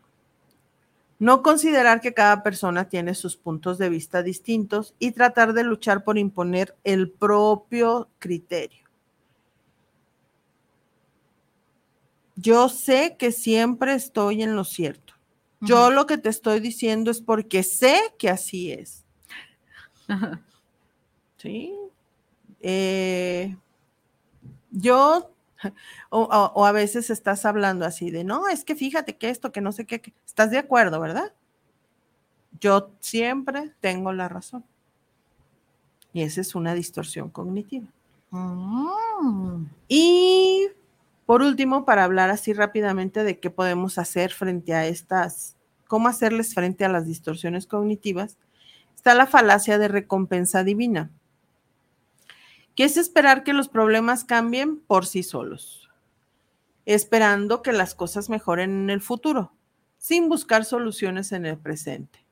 E: No considerar que cada persona tiene sus puntos de vista distintos y tratar de luchar por imponer el propio criterio. Yo sé que siempre estoy en lo cierto. Yo lo que te estoy diciendo es porque sé que así es. Sí. Eh, yo o, a veces estás hablando así de, no, es que fíjate que esto, que no sé qué, estás de acuerdo, ¿verdad? Yo siempre tengo la razón. Y esa es una distorsión cognitiva.
D: Mm.
E: Y por último, para hablar así rápidamente de qué podemos hacer frente a estas, cómo hacerles frente a las distorsiones cognitivas, está la falacia de recompensa divina que es esperar que los problemas cambien por sí solos, esperando que las cosas mejoren en el futuro, sin buscar soluciones en el presente.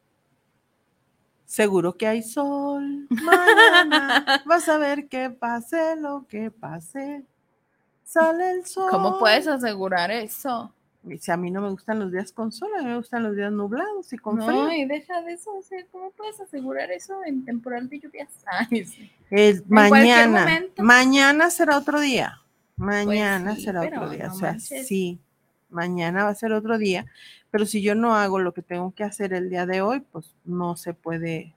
E: Seguro que hay sol, mañana vas a ver que pase lo que pase, sale el sol.
D: ¿Cómo puedes asegurar eso?
E: Si a mí no me gustan los días con sol, a mí me gustan los días nublados y con frío.
D: No, y deja de eso, o sea, ¿cómo puedes asegurar eso en temporal de lluvias?
E: mañana, mañana será otro día. Mañana pues será otro día. o sea, sí, mañana va a ser otro día. Pero si yo no hago lo que tengo que hacer el día de hoy, pues no se puede,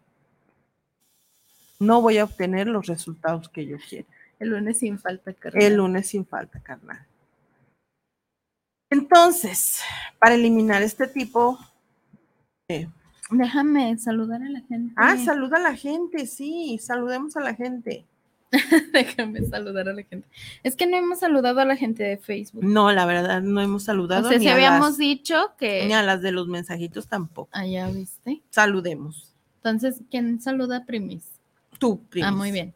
E: no voy a obtener los resultados que yo quiero.
D: El lunes sin falta, carnal.
E: El lunes sin falta, carnal. Entonces, para eliminar este tipo
D: Déjame saludar a la gente.
E: Ah, saluda a la gente, sí, saludemos a la gente.
D: Déjame saludar a la gente. Es que no hemos saludado a la gente de Facebook.
E: No, la verdad, no hemos saludado.
D: O sea, si habíamos dicho que.
E: Ni a las de los mensajitos tampoco.
D: Ah, ya viste.
E: Saludemos.
D: Entonces, ¿quién saluda Primis?
E: Tú, Primis.
D: Ah, muy bien.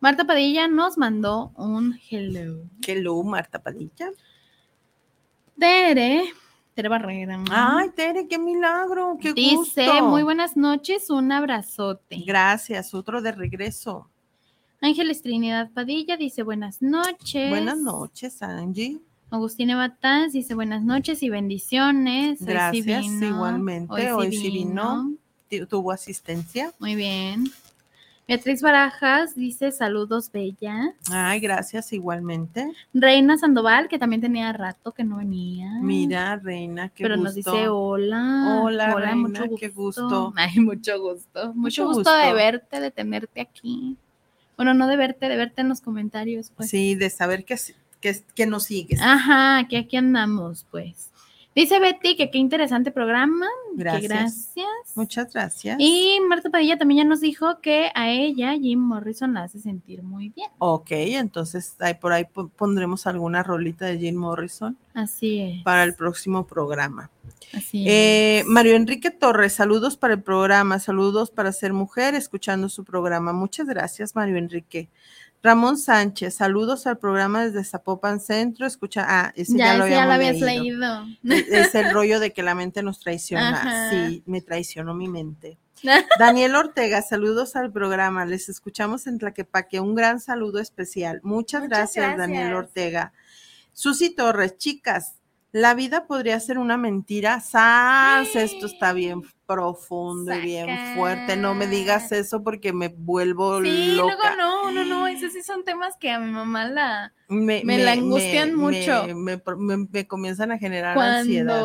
D: Marta Padilla nos mandó un hello.
E: Hello, Marta Padilla.
D: Tere, Tere Barrera.
E: Ay, Tere, qué milagro, qué
D: Dice, muy buenas noches, un abrazote.
E: Gracias, otro de regreso.
D: Ángeles Trinidad Padilla dice buenas noches.
E: Buenas noches, Angie.
D: Agustina Bataz dice buenas noches y bendiciones.
E: Gracias, igualmente. Hoy, sí vino. Tuvo asistencia.
D: Muy bien. Beatriz Barajas dice saludos, Bella.
E: Ay, gracias, igualmente.
D: Reina Sandoval, que también tenía rato que no venía.
E: Mira, Reina, qué
D: Pero nos dice hola.
E: Hola, hola mucho gusto. qué gusto.
D: Ay, mucho gusto. Mucho, gusto, de verte, de tenerte aquí. Bueno, no de verte, de verte en los comentarios, pues.
E: Sí, de saber que, que, que nos sigues.
D: Ajá, que aquí andamos, pues. Dice Betty que qué interesante programa. Gracias. gracias.
E: Muchas gracias.
D: Y Marta Padilla también ya nos dijo que a ella Jim Morrison la hace sentir muy bien.
E: Ok, entonces ahí por ahí pondremos alguna rolita de Jim Morrison.
D: Así es.
E: Para el próximo programa.
D: Así
E: eh, Mario Enrique Torres, saludos para el programa, saludos para ser mujer, escuchando su programa. Muchas gracias, Mario Enrique. Ramón Sánchez, saludos al programa desde Zapopan Centro. Escucha, ah, ese ya, lo, ya lo habías leído. E, es el rollo de que la mente nos traiciona. Sí, me traicionó mi mente. Daniel Ortega, saludos al programa. Les escuchamos en Tlaquepaque. Un gran saludo especial. Muchas, gracias, Daniel Ortega. Susi Torres, chicas, La vida podría ser una mentira. ¡Sas! Esto está bien profundo y bien fuerte. No me digas eso porque me vuelvo sí, loca.
D: luego no, no, no. Esos sí son temas que a mi mamá la me, la angustian mucho.
E: Me, comienzan a generar
D: cuando,
E: ansiedad.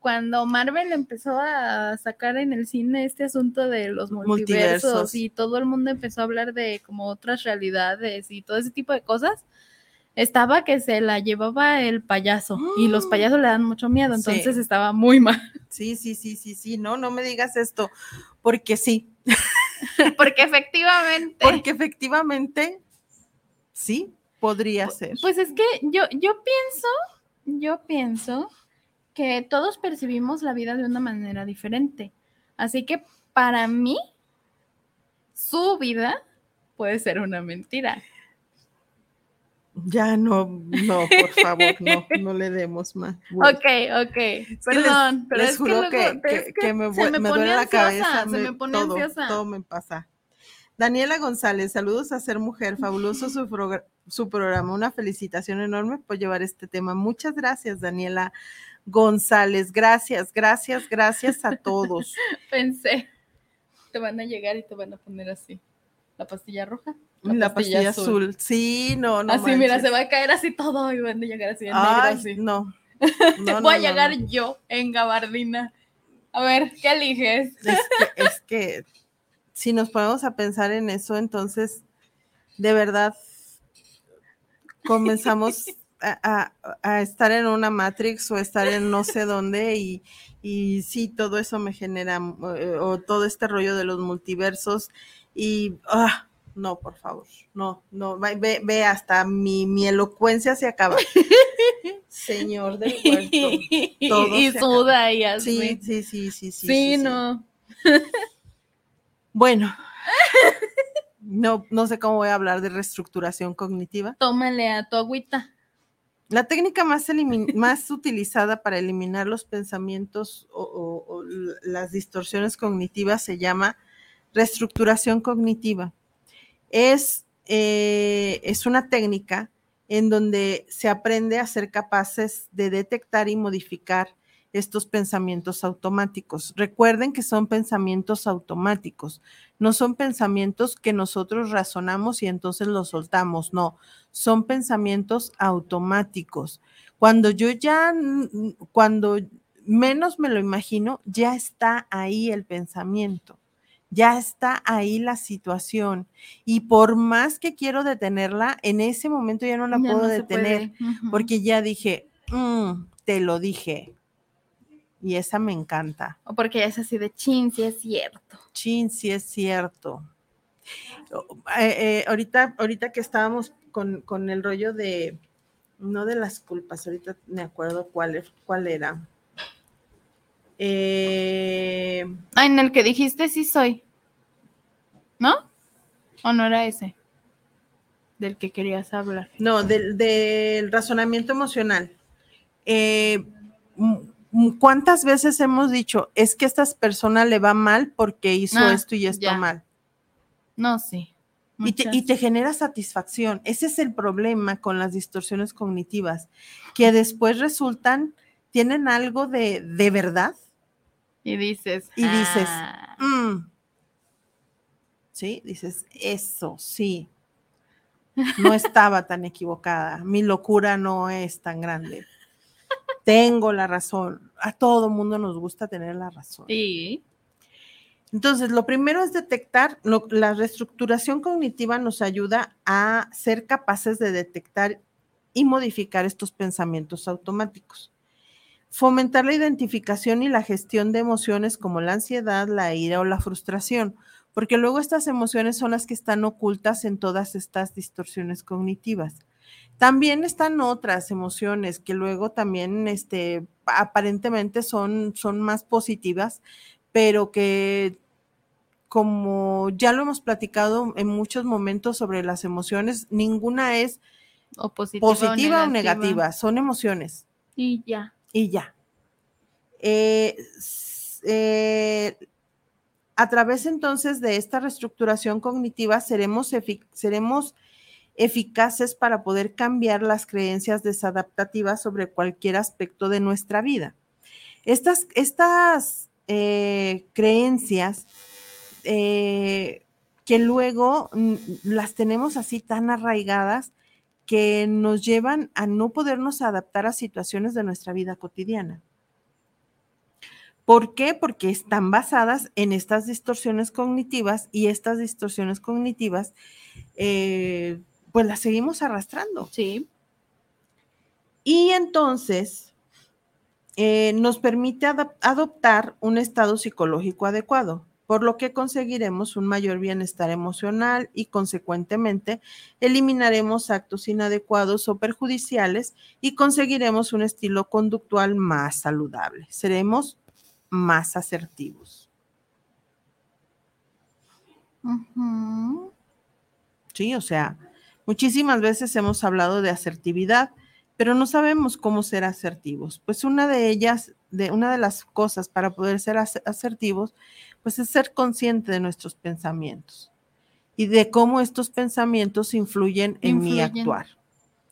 D: Cuando Marvel empezó a sacar en el cine este asunto de los multiversos. y todo el mundo empezó a hablar de como otras realidades y todo ese tipo de cosas estaba que se la llevaba el payaso y los payasos le dan mucho miedo, entonces estaba muy mal.
E: Sí, sí, sí, sí, sí, no, no me digas esto, porque sí.
D: porque efectivamente.
E: Porque efectivamente, sí, podría ser.
D: Pues es que yo, yo pienso, yo pienso que todos percibimos la vida de una manera diferente. Así que para mí, su vida puede ser una mentira.
E: Ya no, no, por favor, no, no le demos más.
D: Ok, ok, perdón, pero es que,
E: me, duele la cabeza, se me, pone todo, todo me pasa. Daniela González, saludos a ser mujer, fabuloso su, su programa, una felicitación enorme por llevar este tema. Muchas gracias, Daniela González, gracias, gracias, gracias a todos.
D: Pensé, te van a llegar y te van a poner así, la pastilla roja.
E: La, pastilla, azul. Sí, no, no.
D: Así, mira, se va a caer así todo y van a llegar así en negro, así.
E: No.
D: Voy a llegar yo en gabardina. A ver, ¿qué eliges?
E: Es que, si nos ponemos a pensar en eso, entonces, de verdad, comenzamos a, estar en una Matrix o estar en no sé dónde y, y sí, todo eso me genera, eh, o todo este rollo de los multiversos y... Ah, no, por favor, no, no, ve, ve hasta mi, mi elocuencia se acaba. Señor del huerto.
D: y suda y así.
E: Sí, sí, sí, sí,
D: sí. Sí, no.
E: bueno. No, no sé cómo voy a hablar de reestructuración cognitiva.
D: Tómale a tu agüita.
E: La técnica más, más utilizada para eliminar los pensamientos o las distorsiones cognitivas se llama reestructuración cognitiva es, eh, es una técnica en donde se aprende a ser capaces de detectar y modificar estos pensamientos automáticos. Recuerden que son pensamientos automáticos, no son pensamientos que nosotros razonamos y entonces los soltamos, no, son pensamientos automáticos. Cuando yo ya, cuando menos me lo imagino, ya está ahí el pensamiento ya está ahí la situación. Y por más que quiero detenerla, en ese momento ya no la puedo detener, porque ya dije, mm, te lo dije. Y esa me encanta.
D: O porque ya es así de chin, sí es cierto.
E: Chin, sí es cierto. Eh, eh, ahorita, ahorita que estábamos con, con, el rollo de, no de las culpas, ahorita me acuerdo cuál, cuál era. Eh,
D: ah, en el que dijiste sí soy. ¿No? ¿O no era ese? Del que querías hablar.
E: No, del, razonamiento emocional. Eh, ¿Cuántas veces hemos dicho, es que a esta persona le va mal porque hizo ah, esto y esto mal?
D: No, sí.
E: Y te, y te, genera satisfacción. Ese es el problema con las distorsiones cognitivas, que después resultan, tienen algo de, de verdad.
D: Y dices,
E: y dices, ah. mm, ¿sí? Dices, eso, sí, no estaba tan equivocada, mi locura no es tan grande. Tengo la razón. A todo mundo nos gusta tener la razón.
D: Sí.
E: Entonces, lo primero es detectar, la reestructuración cognitiva nos ayuda a ser capaces de detectar y modificar estos pensamientos automáticos. Fomentar la identificación y la gestión de emociones como la ansiedad, la ira o la frustración porque luego estas emociones son las que están ocultas en todas estas distorsiones cognitivas. También están otras emociones que luego también este, aparentemente son, son más positivas, pero que como ya lo hemos platicado en muchos momentos sobre las emociones, ninguna es positiva, o, negativa. son emociones.
D: Y ya.
E: Y ya. Eh, eh, a través entonces de esta reestructuración cognitiva seremos, eficaces para poder cambiar las creencias desadaptativas sobre cualquier aspecto de nuestra vida. Estas, estas eh, creencias que luego las tenemos así tan arraigadas que nos llevan a no podernos adaptar a situaciones de nuestra vida cotidiana. ¿Por qué? Porque están basadas en estas distorsiones cognitivas y estas distorsiones cognitivas, eh, pues las seguimos arrastrando.
D: Sí.
E: Y entonces eh, nos permite adoptar un estado psicológico adecuado, por lo que conseguiremos un mayor bienestar emocional y consecuentemente eliminaremos actos inadecuados o perjudiciales y conseguiremos un estilo conductual más saludable. Seremos más asertivos. Sí, o sea, muchísimas veces hemos hablado de asertividad, pero no sabemos cómo ser asertivos. Pues una de ellas, de una de las cosas para poder ser asertivos, pues es ser consciente de nuestros pensamientos y de cómo estos pensamientos influyen en mi actuar.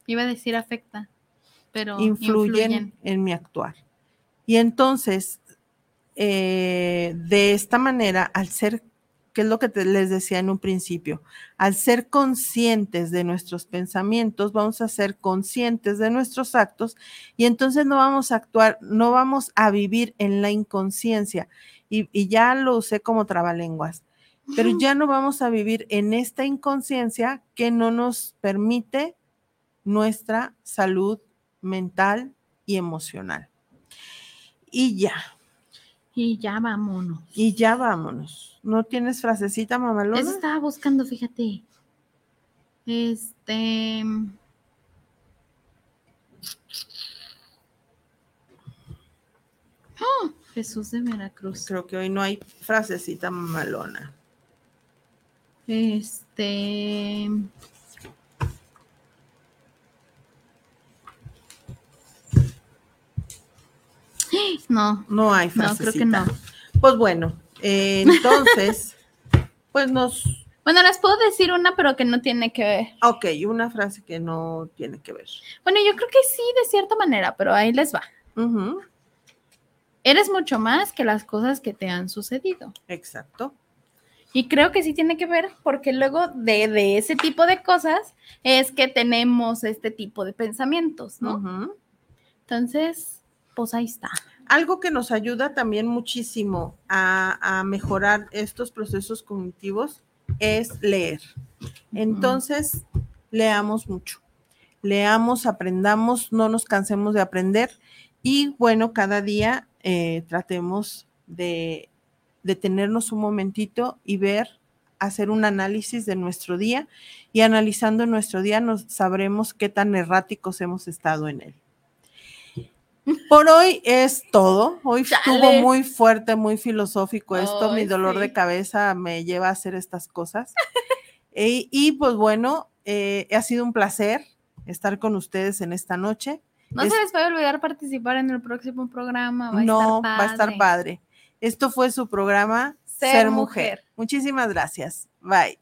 D: Iba a decir afecta, pero
E: influyen. en mi actuar. Y entonces, eh, de esta manera, al ser, que es lo que les decía en un principio, al ser conscientes de nuestros pensamientos, vamos a ser conscientes de nuestros actos y entonces no vamos a actuar, no vamos a vivir en la inconsciencia. Y, y ya lo usé como trabalenguas, pero ya no vamos a vivir en esta inconsciencia que no nos permite nuestra salud mental y emocional. Y ya,
D: y ya vámonos.
E: Y ya vámonos. ¿No tienes frasecita, mamalona?
D: Eso estaba buscando, fíjate. Este. ¡Oh! Jesús de Veracruz.
E: Creo que hoy no hay frasecita mamalona.
D: Este. No.
E: No hay frasecita. No, creo que no. Pues bueno, eh, entonces, pues nos...
D: Bueno, les puedo decir una, pero que no tiene que ver.
E: Ok, una frase que no tiene que ver.
D: Bueno, yo creo que sí, de cierta manera, pero ahí les va. Eres mucho más que las cosas que te han sucedido.
E: Exacto.
D: Y creo que sí tiene que ver porque luego de, de ese tipo de cosas es que tenemos este tipo de pensamientos, ¿no? Entonces, pues ahí está.
E: Algo que nos ayuda también muchísimo a, mejorar estos procesos cognitivos es leer. Entonces, leamos mucho. Leamos, aprendamos, no nos cansemos de aprender y bueno, cada día eh, tratemos de detenernos un momentito y ver, hacer un análisis de nuestro día y analizando nuestro día nos sabremos qué tan erráticos hemos estado en él. Por hoy es todo. Hoy estuvo muy fuerte, muy filosófico esto. Mi dolor de cabeza me lleva a hacer estas cosas. y, pues bueno, eh, ha sido un placer estar con ustedes en esta noche.
D: No se les puede olvidar participar en el próximo programa.
E: Va no, va a estar padre. Esto fue su programa
D: Ser, mujer.
E: Muchísimas gracias. Bye.